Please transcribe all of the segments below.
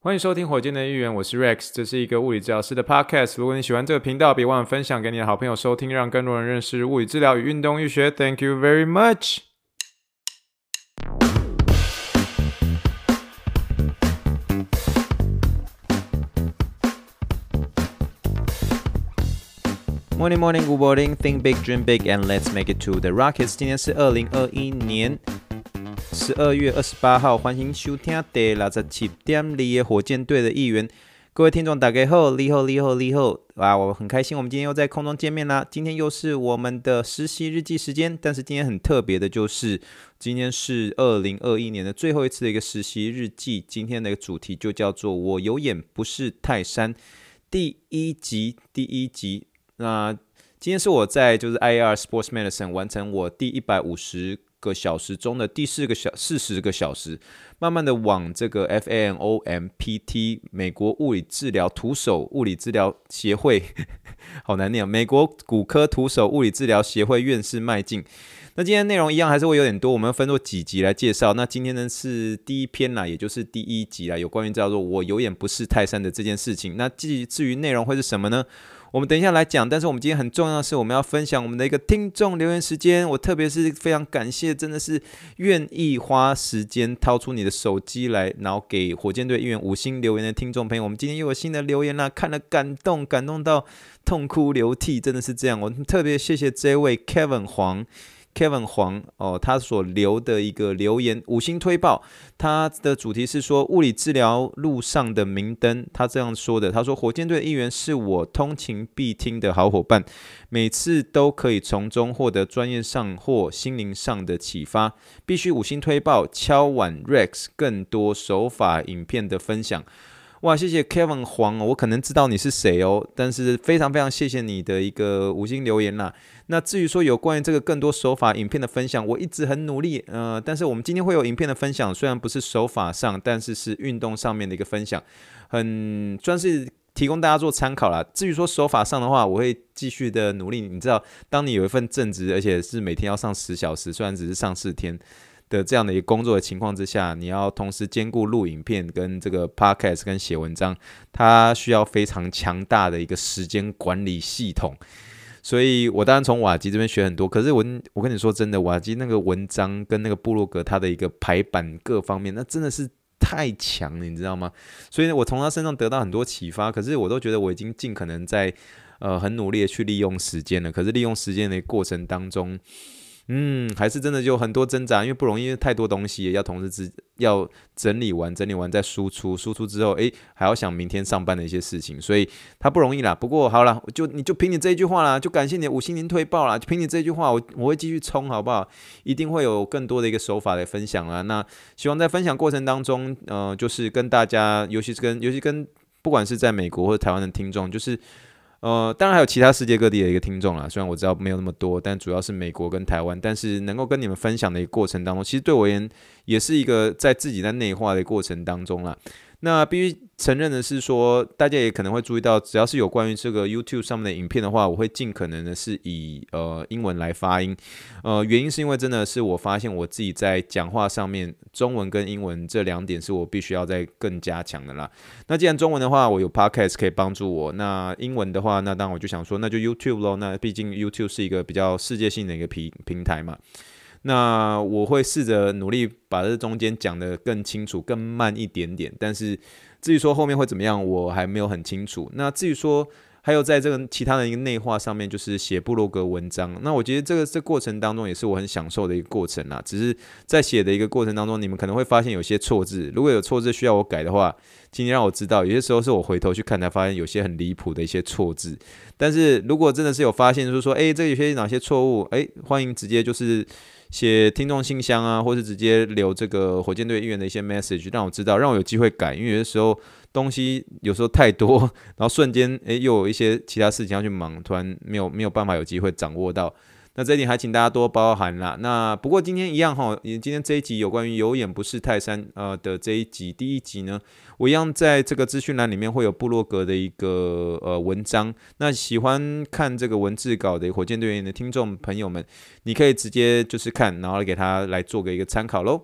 欢迎收听火箭的预言，我是 Rex，这是一个物理治疗师的 Podcast。如果你喜欢这个频道，别忘了分享给你的好朋友收听，让更多人认识物理治疗与运动医学。Thank you very much. Morning, morning, good morning. Think big, dream big, and let's make it to the Rockets. 今天是二零二一年。 十二月二十八号，欢迎收听第六十七点二的火箭队的一员。各位听众，大家好，你好，你好，你好！哇，我很开心，我们今天又在空中见面啦。今天又是我们的实习日记时间，但是今天很特别的，就是今天是二零二一年的最后一次的一个实习日记。今天的一个主题就叫做“我有眼不识泰山”第一集，第一集。那今天是我在就是 IR Sports Medicine 完成我第一百五十个小时中的第四个小四十个小时，慢慢的往这个 FANOMPT 美国物理治疗徒手物理治疗协会，好难念，美国骨科徒手物理治疗协会院士迈进。那今天内容一样还是会有点多，我们分作几集来介绍。那今天呢是第一篇啦，也就是第一集啦，有关于叫做我有眼不识泰山的这件事情。那至至于内容会是什么呢？我们等一下来讲，但是我们今天很重要的是，我们要分享我们的一个听众留言时间。我特别是非常感谢，真的是愿意花时间掏出你的手机来，然后给火箭队一员五星留言的听众朋友。我们今天又有新的留言啦，看了感动，感动到痛哭流涕，真的是这样。我特别谢谢这位 Kevin 黄。Kevin 黄哦，他所留的一个留言五星推报，他的主题是说物理治疗路上的明灯，他这样说的，他说火箭队的预言是我通勤必听的好伙伴，每次都可以从中获得专业上或心灵上的启发，必须五星推报，敲碗 Rex 更多手法影片的分享。哇，谢谢 Kevin 黄，我可能知道你是谁哦，但是非常非常谢谢你的一个五星留言啦。那至于说有关于这个更多手法影片的分享，我一直很努力，呃，但是我们今天会有影片的分享，虽然不是手法上，但是是运动上面的一个分享，很算是提供大家做参考啦。至于说手法上的话，我会继续的努力。你知道，当你有一份正职，而且是每天要上十小时，虽然只是上四天。的这样的一个工作的情况之下，你要同时兼顾录影片跟这个 podcast 跟写文章，它需要非常强大的一个时间管理系统。所以我当然从瓦基这边学很多，可是我我跟你说真的，瓦基那个文章跟那个部落格他的一个排版各方面，那真的是太强了，你知道吗？所以呢，我从他身上得到很多启发，可是我都觉得我已经尽可能在呃很努力的去利用时间了，可是利用时间的过程当中。嗯，还是真的就很多挣扎，因为不容易，因为太多东西要同时之要整理完，整理完再输出，输出之后，诶，还要想明天上班的一些事情，所以它不容易啦。不过好了，就你就凭你这一句话啦，就感谢你五星零推爆啦，就凭你这句话，我我会继续冲，好不好？一定会有更多的一个手法来分享啦。那希望在分享过程当中，呃，就是跟大家，尤其是跟尤其跟不管是在美国或者台湾的听众，就是。呃，当然还有其他世界各地的一个听众啦，虽然我知道没有那么多，但主要是美国跟台湾。但是能够跟你们分享的一个过程当中，其实对我而言也是一个在自己在内化的过程当中啦。那必须承认的是说，大家也可能会注意到，只要是有关于这个 YouTube 上面的影片的话，我会尽可能的是以呃英文来发音。呃，原因是因为真的是我发现我自己在讲话上面，中文跟英文这两点是我必须要再更加强的啦。那既然中文的话，我有 Podcast 可以帮助我，那英文的话，那当然我就想说，那就 YouTube 咯。那毕竟 YouTube 是一个比较世界性的一个平平台嘛。那我会试着努力把这中间讲得更清楚、更慢一点点，但是至于说后面会怎么样，我还没有很清楚。那至于说还有在这个其他的一个内化上面，就是写部落格文章，那我觉得这个这过程当中也是我很享受的一个过程啦。只是在写的一个过程当中，你们可能会发现有些错字，如果有错字需要我改的话，请你让我知道。有些时候是我回头去看才发现有些很离谱的一些错字，但是如果真的是有发现，就是说，诶，这有些哪些错误，诶，欢迎直接就是。写听众信箱啊，或是直接留这个火箭队议员的一些 message，让我知道，让我有机会改。因为有的时候东西有时候太多，然后瞬间诶又有一些其他事情要去忙，突然没有没有办法有机会掌握到。那这里还请大家多包涵啦。那不过今天一样哈，今天这一集有关于有眼不识泰山呃的这一集第一集呢，我一样在这个资讯栏里面会有部落格的一个呃文章。那喜欢看这个文字稿的火箭队员的听众朋友们，你可以直接就是看，然后给他来做个一个参考喽。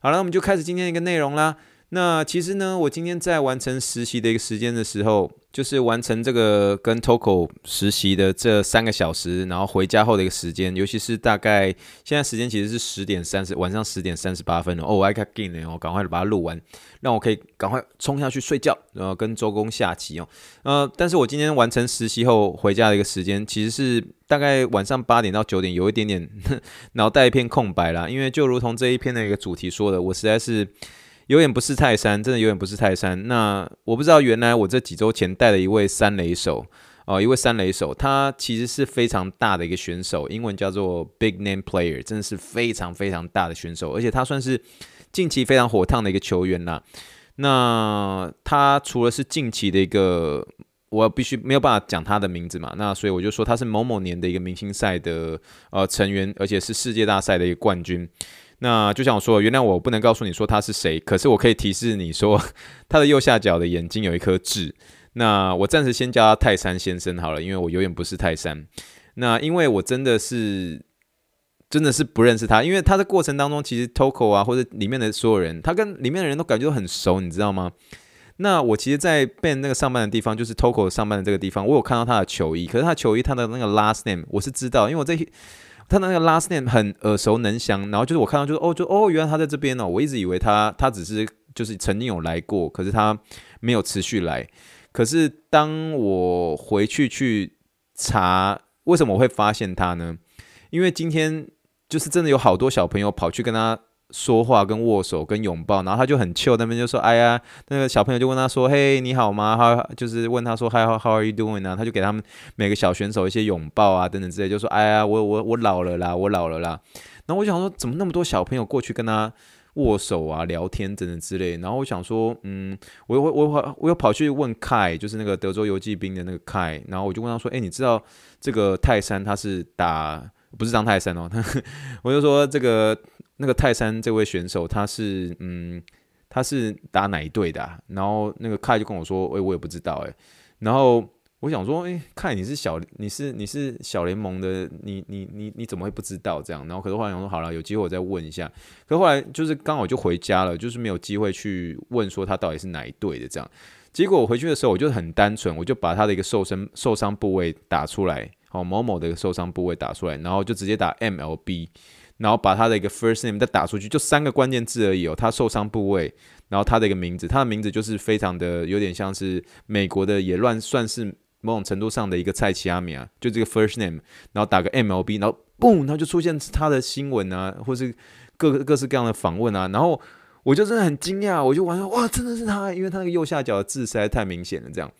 好了，我们就开始今天一个内容啦。那其实呢，我今天在完成实习的一个时间的时候，就是完成这个跟 Toco 实习的这三个小时，然后回家后的一个时间，尤其是大概现在时间其实是十点三十，晚上十点三十八分了。哦，我还赶紧呢，我赶快把它录完，让我可以赶快冲下去睡觉，然后跟周公下棋哦。呃，但是我今天完成实习后回家的一个时间，其实是大概晚上八点到九点，有一点点 脑袋一片空白啦，因为就如同这一篇的一个主题说的，我实在是。有点不是泰山，真的有点不是泰山。那我不知道，原来我这几周前带了一位三雷手哦，一位三雷手，他其实是非常大的一个选手，英文叫做 Big Name Player，真的是非常非常大的选手，而且他算是近期非常火烫的一个球员啦。那他除了是近期的一个，我必须没有办法讲他的名字嘛，那所以我就说他是某某年的一个明星赛的呃成员，而且是世界大赛的一个冠军。那就像我说，原谅我不能告诉你说他是谁，可是我可以提示你说，他的右下角的眼睛有一颗痣。那我暂时先叫他泰山先生好了，因为我永远不是泰山。那因为我真的是真的是不认识他，因为他的过程当中，其实 Toco 啊，或者里面的所有人，他跟里面的人都感觉都很熟，你知道吗？那我其实，在 Ben 那个上班的地方，就是 Toco 上班的这个地方，我有看到他的球衣，可是他球衣他的那个 last name 我是知道，因为我在。他那个 last name 很耳熟能详，然后就是我看到就是哦，就哦，原来他在这边哦，我一直以为他他只是就是曾经有来过，可是他没有持续来。可是当我回去去查，为什么我会发现他呢？因为今天就是真的有好多小朋友跑去跟他。说话跟握手跟拥抱，然后他就很糗那边就说：“哎呀，那个小朋友就问他说：‘嘿，你好吗？’他就是问他说：‘Hi，how how are you doing 啊？’他就给他们每个小选手一些拥抱啊等等之类，就说：‘哎呀，我我我老了啦，我老了啦。’然后我想说，怎么那么多小朋友过去跟他握手啊、聊天等等之类？然后我想说，嗯，我又我我我又跑去问 Kai，就是那个德州游骑兵的那个 Kai，然后我就问他说：‘哎，你知道这个泰山他是打不是张泰山哦？’他 我就说这个。”那个泰山这位选手，他是嗯，他是打哪一队的啊？然后那个凯就跟我说，哎，我也不知道哎。然后我想说，哎，凯你是小你是你是小联盟的，你你你你怎么会不知道这样？然后可是后来想说，好了，有机会我再问一下。可是后来就是刚好就回家了，就是没有机会去问说他到底是哪一队的这样。结果我回去的时候，我就很单纯，我就把他的一个受伤受伤部位打出来，好某某的一个受伤部位打出来，然后就直接打 MLB。然后把他的一个 first name 再打出去，就三个关键字而已哦。他受伤部位，然后他的一个名字，他的名字就是非常的有点像是美国的，也乱算是某种程度上的一个菜奇阿米啊，就这个 first name，然后打个 MLB，然后嘣，然后就出现他的新闻啊，或是各各式各样的访问啊，然后我就真的很惊讶，我就完了，哇，真的是他，因为他那个右下角的字实在太明显了，这样。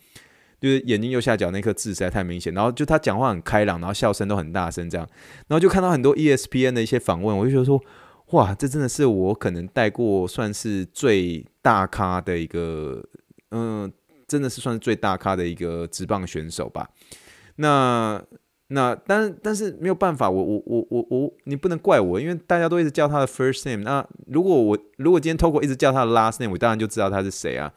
就是眼睛右下角那颗痣实在太明显，然后就他讲话很开朗，然后笑声都很大声，这样，然后就看到很多 ESPN 的一些访问，我就觉得说，哇，这真的是我可能带过算是最大咖的一个，嗯、真的是算是最大咖的一个职棒选手吧。那那但但是没有办法，我我我我我，你不能怪我，因为大家都一直叫他的 first name。那如果我如果今天透过一直叫他的 last name，我当然就知道他是谁啊。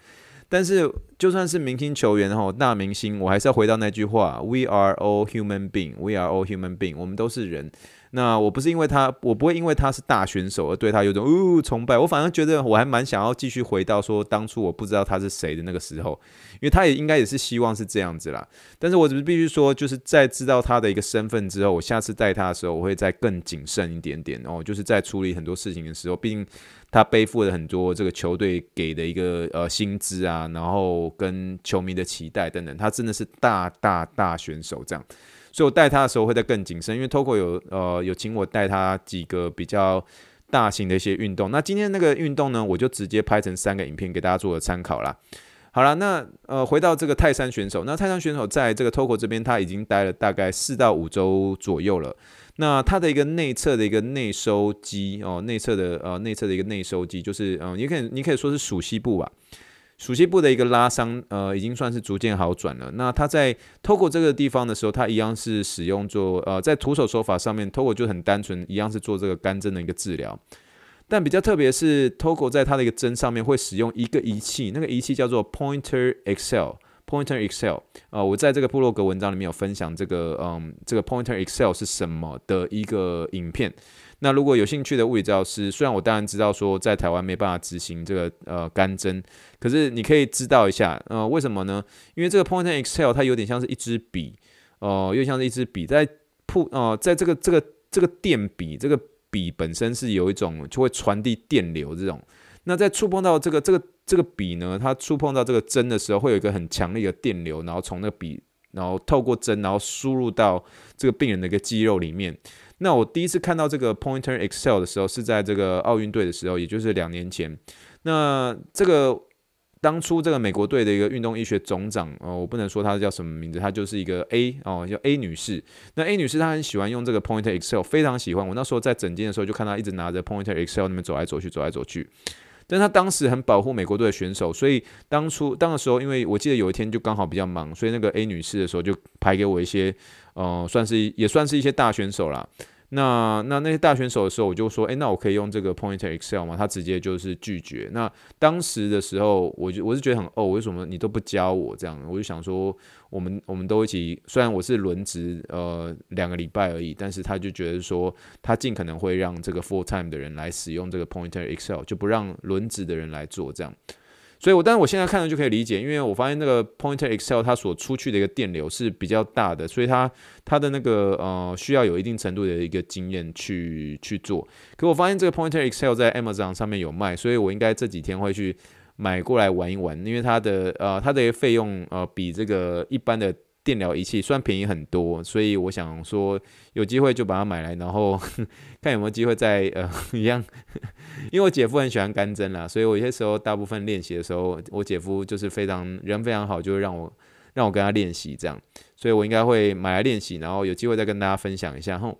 但是就算是明星球员哈，大明星，我还是要回到那句话：We are all human being. We are all human being. 我们都是人。那我不是因为他，我不会因为他是大选手而对他有种哦崇拜。我反而觉得我还蛮想要继续回到说当初我不知道他是谁的那个时候，因为他也应该也是希望是这样子啦。但是我只是必须说，就是在知道他的一个身份之后，我下次带他的时候，我会再更谨慎一点点哦，就是在处理很多事情的时候，毕竟。他背负了很多这个球队给的一个呃薪资啊，然后跟球迷的期待等等，他真的是大大大选手这样，所以我带他的时候会再更谨慎，因为 Toko 有呃有请我带他几个比较大型的一些运动。那今天那个运动呢，我就直接拍成三个影片给大家做个参考啦。好了，那呃回到这个泰山选手，那泰山选手在这个 Toco 这边他已经待了大概四到五周左右了。那他的一个内侧的一个内收肌哦，内侧的呃内侧的一个内收肌，就是嗯、你可以你可以说是鼠膝部吧，鼠膝部的一个拉伤，呃，已经算是逐渐好转了。那他在 Toco 这个地方的时候，他一样是使用做呃，在徒手手法上面，Toco 就很单纯，一样是做这个干针的一个治疗。但比较特别是，Togo 在它的一个针上面会使用一个仪器，那个仪器叫做 Pointer Excel。Pointer Excel 啊、呃，我在这个部落格文章里面有分享这个，嗯，这个 Pointer Excel 是什么的一个影片。那如果有兴趣的物理治疗师，虽然我当然知道说在台湾没办法执行这个呃干针，可是你可以知道一下，呃，为什么呢？因为这个 Pointer Excel 它有点像是一支笔，哦、呃，又像是一支笔在铺，呃，在这个这个这个电笔，这个笔本身是有一种就会传递电流这种。那在触碰到这个这个这个笔呢，它触碰到这个针的时候，会有一个很强力的电流，然后从那个笔，然后透过针，然后输入到这个病人的一个肌肉里面。那我第一次看到这个 Pointer Excel 的时候，是在这个奥运队的时候，也就是两年前。那这个当初这个美国队的一个运动医学总长哦，我不能说他叫什么名字，他就是一个 A 哦，叫 A 女士。那 A 女士她很喜欢用这个 Pointer Excel，非常喜欢。我那时候在诊间的时候，就看她一直拿着 Pointer Excel 那边走来走去，走来走去。但她当时很保护美国队的选手，所以当初当的时候，因为我记得有一天就刚好比较忙，所以那个 A 女士的时候就排给我一些，呃，算是也算是一些大选手啦。那那那些大选手的时候，我就说，诶，那我可以用这个 Pointer Excel 吗？他直接就是拒绝。那当时的时候，我就我是觉得很哦，为什么你都不教我这样？我就想说，我们我们都一起，虽然我是轮值呃两个礼拜而已，但是他就觉得说，他尽可能会让这个 full time 的人来使用这个 Pointer Excel，就不让轮值的人来做这样。所以，我但是我现在看了就可以理解，因为我发现那个 Pointer Excel 它所出去的一个电流是比较大的，所以它它的那个呃需要有一定程度的一个经验去去做。可我发现这个 Pointer Excel 在 Amazon 上面有卖，所以我应该这几天会去买过来玩一玩，因为它的呃它的费用呃比这个一般的。电疗仪器虽然便宜很多，所以我想说有机会就把它买来，然后 看有没有机会再呃一样，因为我姐夫很喜欢干针啦，所以我有些时候大部分练习的时候，我姐夫就是非常人非常好，就会让我让我跟他练习这样，所以我应该会买来练习，然后有机会再跟大家分享一下吼。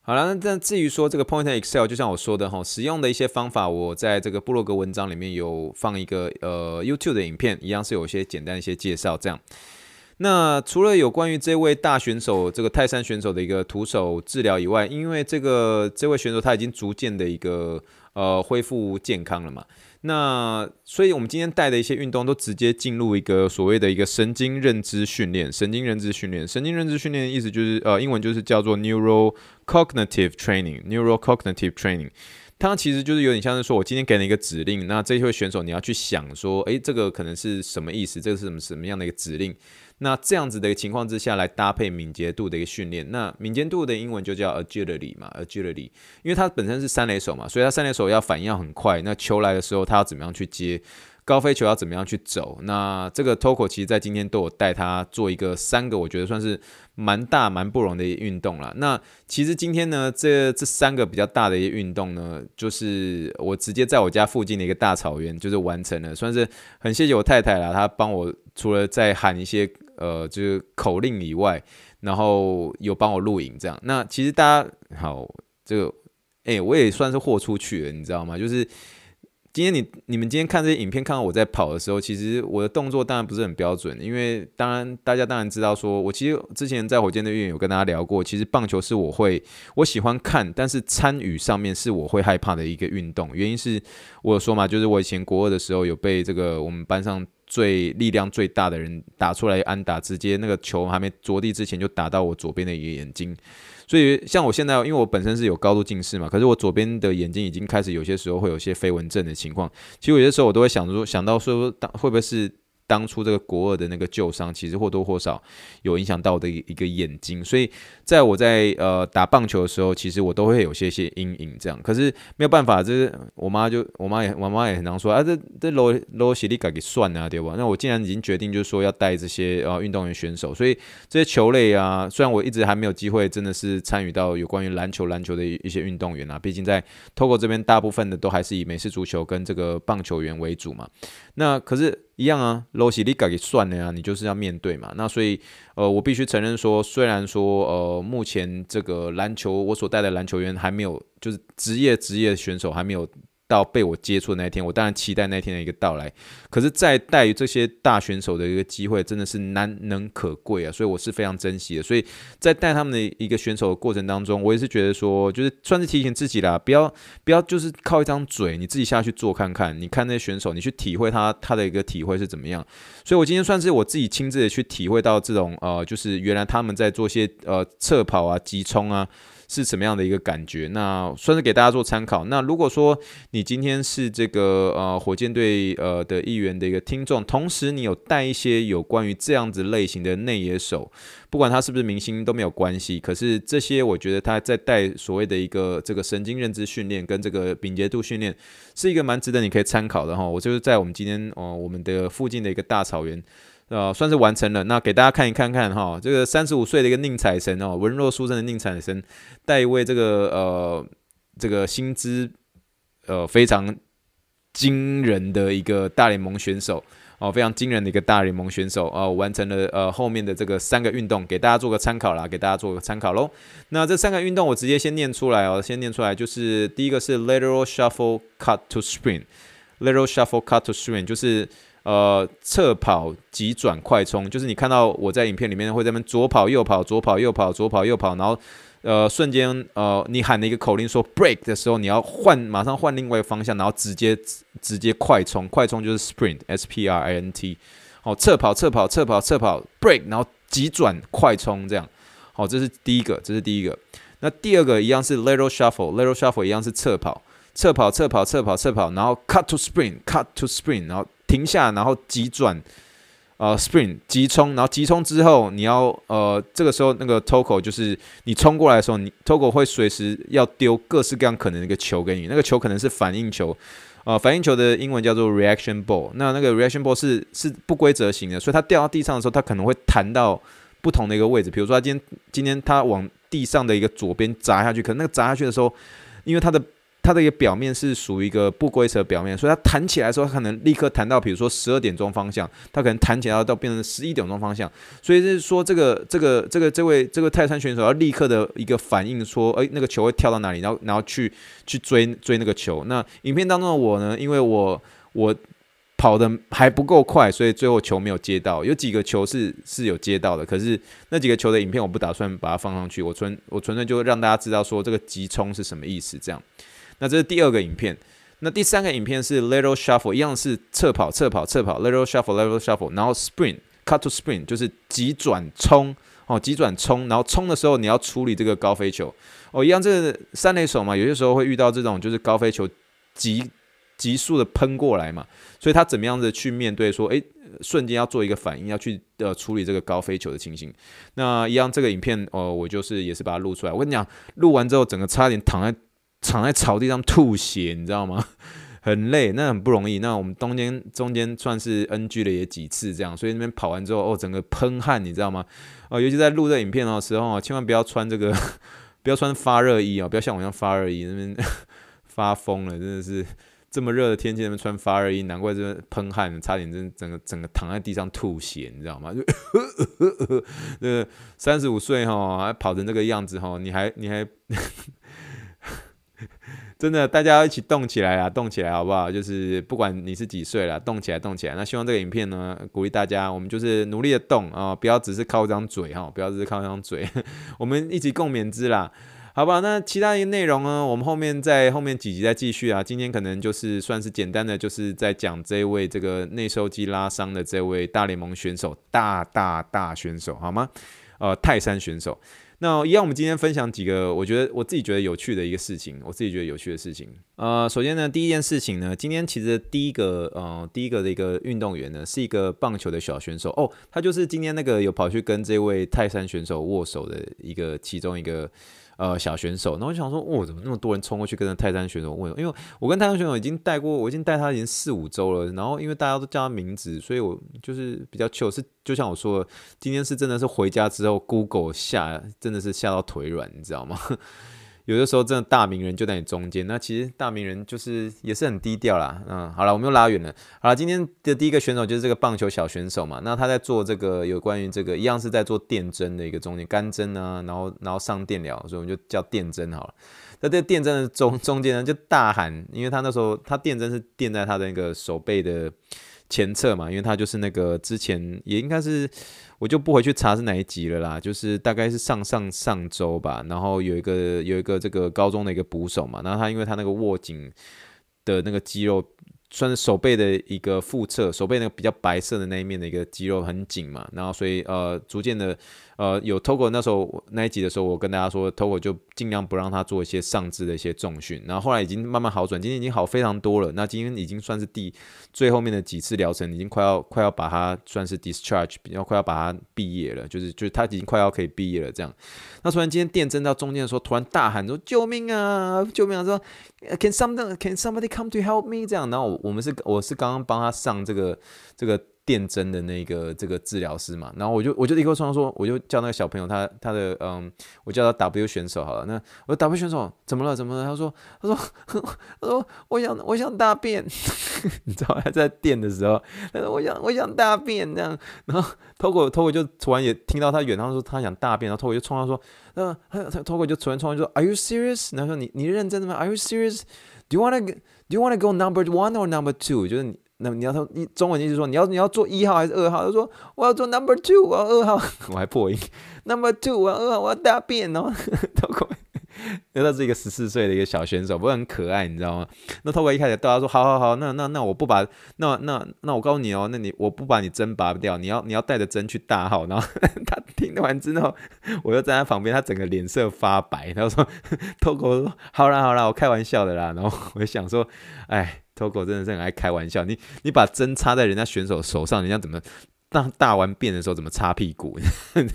好了，那这至于说这个 Point Excel，就像我说的吼，使用的一些方法，我在这个部落格文章里面有放一个呃 YouTube 的影片，一样是有一些简单一些介绍这样。那除了有关于这位大选手，这个泰山选手的一个徒手治疗以外，因为这个这位选手他已经逐渐的一个呃恢复健康了嘛，那所以我们今天带的一些运动都直接进入一个所谓的一个神经认知训练。神经认知训练，神经认知训练的意思就是呃英文就是叫做 Neuro Cognitive Training，Neuro Cognitive Training。它其实就是有点像是说，我今天给你一个指令，那这位选手你要去想说，诶，这个可能是什么意思？这个是什么什么样的一个指令？那这样子的一个情况之下来搭配敏捷度的一个训练，那敏捷度的英文就叫 agility 嘛，agility，因为它本身是三垒手嘛，所以它三垒手要反应要很快。那球来的时候，他要怎么样去接？高飞球要怎么样去走？那这个 Toko 其实在今天都有带他做一个三个，我觉得算是蛮大蛮不容易的运动了。那其实今天呢，这这三个比较大的一个运动呢，就是我直接在我家附近的一个大草原就是完成了，算是很谢谢我太太啦，她帮我除了在喊一些呃就是口令以外，然后有帮我录影这样。那其实大家好，这个哎我也算是豁出去了，你知道吗？就是。今天你你们今天看这些影片，看到我在跑的时候，其实我的动作当然不是很标准，因为当然大家当然知道说，我其实之前在火箭队院有跟大家聊过，其实棒球是我会我喜欢看，但是参与上面是我会害怕的一个运动，原因是我有说嘛，就是我以前国二的时候有被这个我们班上最力量最大的人打出来安打，直接那个球还没着地之前就打到我左边的一个眼睛。所以，像我现在，因为我本身是有高度近视嘛，可是我左边的眼睛已经开始有些时候会有些飞蚊症的情况。其实有些时候我都会想说，想到说，会不会是？当初这个国二的那个旧伤，其实或多或少有影响到我的一个眼睛，所以在我在呃打棒球的时候，其实我都会有些些阴影这样。可是没有办法，这是我妈就我妈也我妈也很常说啊，这这罗罗西利改给算啊，对吧？那我既然已经决定，就是说要带这些呃运动员选手，所以这些球类啊，虽然我一直还没有机会，真的是参与到有关于篮球篮球的一些运动员啊，毕竟在 Togo 这边大部分的都还是以美式足球跟这个棒球员为主嘛。那可是。一样啊，罗西里卡给算了呀，你就是要面对嘛。那所以，呃，我必须承认说，虽然说，呃，目前这个篮球我所带的篮球员还没有，就是职业职业选手还没有。到被我接触那一天，我当然期待那天的一个到来。可是，在带这些大选手的一个机会，真的是难能可贵啊！所以我是非常珍惜的。所以在带他们的一个选手的过程当中，我也是觉得说，就是算是提醒自己啦，不要不要就是靠一张嘴，你自己下去做看看。你看那些选手，你去体会他他的一个体会是怎么样。所以我今天算是我自己亲自的去体会到这种呃，就是原来他们在做些呃侧跑啊、急冲啊。是什么样的一个感觉。那算是给大家做参考。那如果说你今天是这个呃火箭队呃的一员的一个听众，同时你有带一些有关于这样子类型的内野手，不管他是不是明星都没有关系。可是这些我觉得他在带所谓的一个这个神经认知训练跟这个敏捷度训练，是一个蛮值得你可以参考的哈。我就是在我们今天哦、我们的附近的一个大草原。呃，算是完成了。那给大家看一看看哈，这个三十五岁的一个宁采臣哦，文弱书生的宁采臣，带一位这个呃这个薪资呃非常惊人的一个大联盟选手哦，非常惊人的一个大联盟选手哦，完成了呃后面的这个三个运动，给大家做个参考啦，给大家做个参考喽。那这三个运动我直接先念出来哦，先念出来，就是第一个是 lateral shuffle cut to sprint，lateral shuffle cut to sprint 就是。呃，侧跑、急转、快冲，就是你看到我在影片里面会在那边左跑右跑、左跑右跑、左跑右跑，然后呃瞬间呃你喊了一个口令说 break 的时候，你要换马上换另外一个方向，然后直接直接快冲，快冲就是 sprint，s p r i n t，好，侧跑、侧跑、侧跑、侧跑 break，然后急转快冲这样，好，这是第一个，这是第一个。那第二个一样是 lateral shuffle，lateral shuffle 一样是侧跑、侧跑、侧跑、侧跑、侧跑，然后 cut to sprint，cut to sprint，然后。停下，然后急转，呃，sprint 急冲，然后急冲之后，你要呃，这个时候那个 Toko 就是你冲过来的时候，你 Toko 会随时要丢各式各样可能的一个球给你，那个球可能是反应球，呃，反应球的英文叫做 reaction ball，那那个 reaction ball 是是不规则型的，所以它掉到地上的时候，它可能会弹到不同的一个位置，比如说它今天今天它往地上的一个左边砸下去，可能那个砸下去的时候，因为它的它的一个表面是属于一个不规则表面，所以它弹起来的时候，它可能立刻弹到，比如说十二点钟方向，它可能弹起来到变成十一点钟方向。所以就是说，这个这个这个这位这个泰山选手要立刻的一个反应，说，诶，那个球会跳到哪里，然后然后去去追追那个球。那影片当中的我呢，因为我我跑得还不够快，所以最后球没有接到。有几个球是是有接到的，可是那几个球的影片我不打算把它放上去，我纯我纯粹就让大家知道说这个急冲是什么意思，这样。那这是第二个影片，那第三个影片是 lateral shuffle，一样是侧跑、侧跑、侧跑，lateral shuffle，lateral shuffle，然后 sprint，cut to sprint，就是急转冲，哦，急转冲，然后冲的时候你要处理这个高飞球，哦，一样这个三垒手嘛，有些时候会遇到这种就是高飞球急急速的喷过来嘛，所以他怎么样子去面对说，诶，瞬间要做一个反应，要去呃处理这个高飞球的情形。那一样这个影片哦，我就是也是把它录出来，我跟你讲，录完之后整个差点躺在。躺在草地上吐血，你知道吗？很累，那很不容易。那我们中间中间算是 NG 了也几次这样，所以那边跑完之后，哦，整个喷汗，你知道吗？哦，尤其在录这影片的时候，千万不要穿这个，不要穿发热衣哦，不要像我一样发热衣那边 发疯了，真的是这么热的天气那边穿发热衣，难怪这边喷汗，差点真整个整个躺在地上吐血，你知道吗？就呃三十五岁哈，还跑成这个样子哈，你还你还。真的，大家要一起动起来啊，动起来好不好？就是不管你是几岁了，动起来，动起来。那希望这个影片呢，鼓励大家，我们就是努力的动啊，不要只是靠一张嘴哈，不要只是靠一张嘴，我们一起共勉之啦，好不好？那其他的内容呢，我们后面在后面几集再继续啊。今天可能就是算是简单的，就是在讲这位这个内收肌拉伤的这位大联盟选手，大大大选手，好吗？呃，泰山选手。那一样，我们今天分享几个我觉得我自己觉得有趣的一个事情，我自己觉得有趣的事情。呃，首先呢，第一件事情呢，今天其实第一个呃，第一个的一个运动员呢，是一个棒球的小选手哦，他就是今天那个有跑去跟这位泰山选手握手的一个其中一个。呃，小选手，然后我想说，哦，怎么那么多人冲过去跟着泰山选手问？因为我跟泰山选手已经带过，我已经带他已经四五周了。然后因为大家都叫他名字，所以我就是比较糗。是就像我说的，今天是真的是回家之后，Google 吓，真的是吓到腿软，你知道吗？有的时候真的大名人就在你中间，那其实大名人就是也是很低调啦。嗯，好了，我们又拉远了。好了，今天的第一个选手就是这个棒球小选手嘛。那他在做这个有关于这个一样是在做电针的一个中间干针啊，然后然后上电疗，所以我们就叫电针好了。那这电针的中中间呢，就大喊，因为他那时候他电针是电在他的那个手背的前侧嘛，因为他就是那个之前也应该是。我就不回去查是哪一集了啦，就是大概是上上上周吧，然后有一个有一个这个高中的一个捕手嘛，然后他因为他那个握紧的那个肌肉算是手背的一个腹侧，手背那个比较白色的那一面的一个肌肉很紧嘛，然后所以呃，逐渐的。呃，有 Togo 那时候那一集的时候，我跟大家说，Togo 就尽量不让他做一些上肢的一些重训。然后后来已经慢慢好转，今天已经好非常多了。那今天已经算是第最后面的几次疗程，已经快要快要把他算是 discharge，比较快要把他毕业了，就是就是他已经快要可以毕业了这样。那突然今天电针到中间的时候，突然大喊说：“救命啊！救命啊！”说：“Can somebody can somebody come to help me？” 这样，然后，我们是我是刚刚帮他上这个这个。电针的那个这个治疗师嘛，然后我就我就立刻冲他说，我就叫那个小朋友他他的嗯，我叫他 W 选手好了。那我说 W 选手怎么了？怎么了？他说他说他说我想我想大便，你知道他在电的时候，他说我想我想大便这样。然后 Togo Togo 就突然也听到他远，他说他想大便，然后 Togo 就冲他说，那他他 Togo 就突然冲他说 Are you serious？然后说你你认真的吗？Are you serious？Do you wanna Do you wanna go number one or number two？就是你。那么你要说你中文意思说你要你要做一号还是二号？他说我要做 number two，我要二号，我还破音 number two，我要二号，我要大便哦。因为他是一个十四岁的一个小选手，不过很可爱，你知道吗？那透过一开始对他说好好好，那那那我不把那那那我告诉你哦，那你我不把你针拔不掉，你要你要带着针去大号。然后 他听完之后，我就站在旁边，他整个脸色发白，他说透过说好啦好啦，我开玩笑的啦。然后我就想说，哎。Togo 真的是很爱开玩笑，你你把针插在人家选手手上，人家怎么当大完便的时候怎么擦屁股？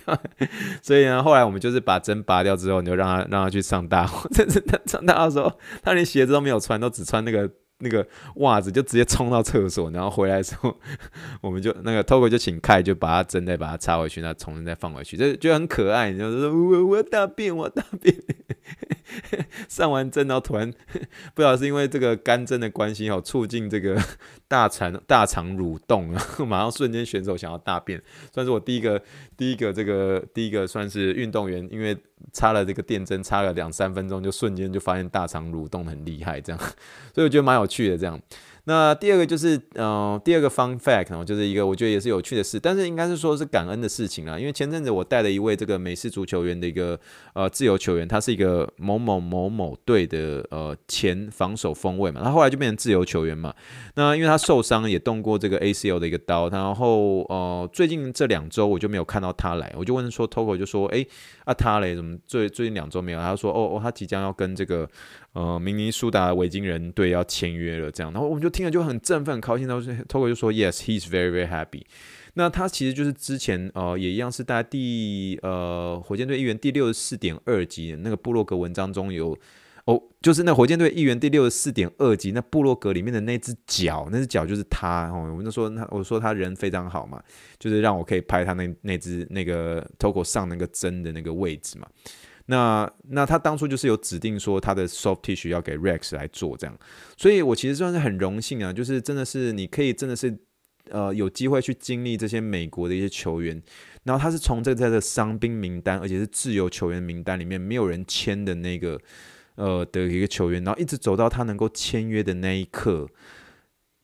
所以呢，后来我们就是把针拔掉之后，你就让他让他去上大号。但是他上大号的时候，他连鞋子都没有穿，都只穿那个。那个袜子就直接冲到厕所，然后回来的时候，我们就那个 Togo 就请凯就把它针再把它插回去，那重新再放回去，就就很可爱。你就说我我要大便，我要大便。上完针，然后突然 不知道是因为这个干针的关系哦，促进这个 大肠大肠蠕动，然后马上瞬间选手想要大便，算是我第一个第一个这个第一个算是运动员，因为。插了这个电针，插了两三分钟，就瞬间就发现大肠蠕动很厉害，这样，所以我觉得蛮有趣的这样。那第二个就是，呃，第二个 fun fact 哦，就是一个我觉得也是有趣的事，但是应该是说是感恩的事情啦。因为前阵子我带了一位这个美式足球员的一个呃自由球员，他是一个某某某某队的呃前防守锋卫嘛，他后来就变成自由球员嘛。那因为他受伤也动过这个 ACL 的一个刀，然后呃最近这两周我就没有看到他来，我就问说 Togo 就说，诶，啊他嘞怎么最最近两周没有？他说哦哦他即将要跟这个。呃，明尼苏达维京人队要签约了，这样，然后我们就听了就很振奋、很高兴。然后 Togo 就说：“Yes，he's very very happy。”那他其实就是之前呃也一样是在第呃火箭队议员第六十四点二集那个部落格文章中有哦，就是那火箭队议员第六十四点二集那部落格里面的那只脚，那只脚就是他哦。我就说他，我说他人非常好嘛，就是让我可以拍他那那只那个 Togo 上那个针的那个位置嘛。那那他当初就是有指定说他的 soft tissue 要给 Rex 来做这样，所以我其实算是很荣幸啊，就是真的是你可以真的是呃有机会去经历这些美国的一些球员，然后他是从这个在的伤兵名单，而且是自由球员名单里面没有人签的那个呃的一个球员，然后一直走到他能够签约的那一刻。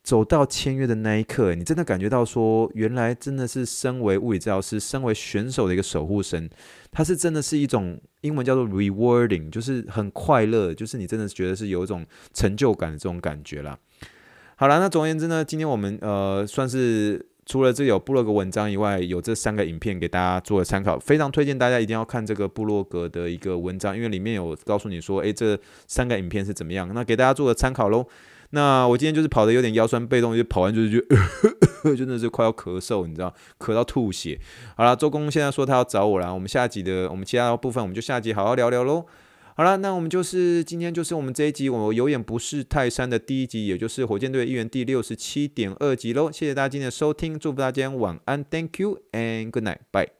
走到签约的那一刻，你真的感觉到说，原来真的是身为物理治疗师、身为选手的一个守护神，他是真的是一种英文叫做 rewarding，就是很快乐，就是你真的觉得是有一种成就感的这种感觉啦。好了，那总而言之呢，今天我们呃算是除了这有部落格文章以外，有这三个影片给大家做个参考，非常推荐大家一定要看这个部落格的一个文章，因为里面有告诉你说，诶，这三个影片是怎么样，那给大家做个参考喽。那我今天就是跑得有点腰酸背痛，就跑完就是就真的是快要咳嗽，你知道，咳到吐血。好了，周公现在说他要找我了，我们下集的我们其他部分我们就下集好好聊聊喽。好了，那我们就是今天就是我们这一集我有眼不识泰山的第一集，也就是火箭队一员第六十七点二集喽。谢谢大家今天的收听，祝福大家晚安，Thank you and good night，bye。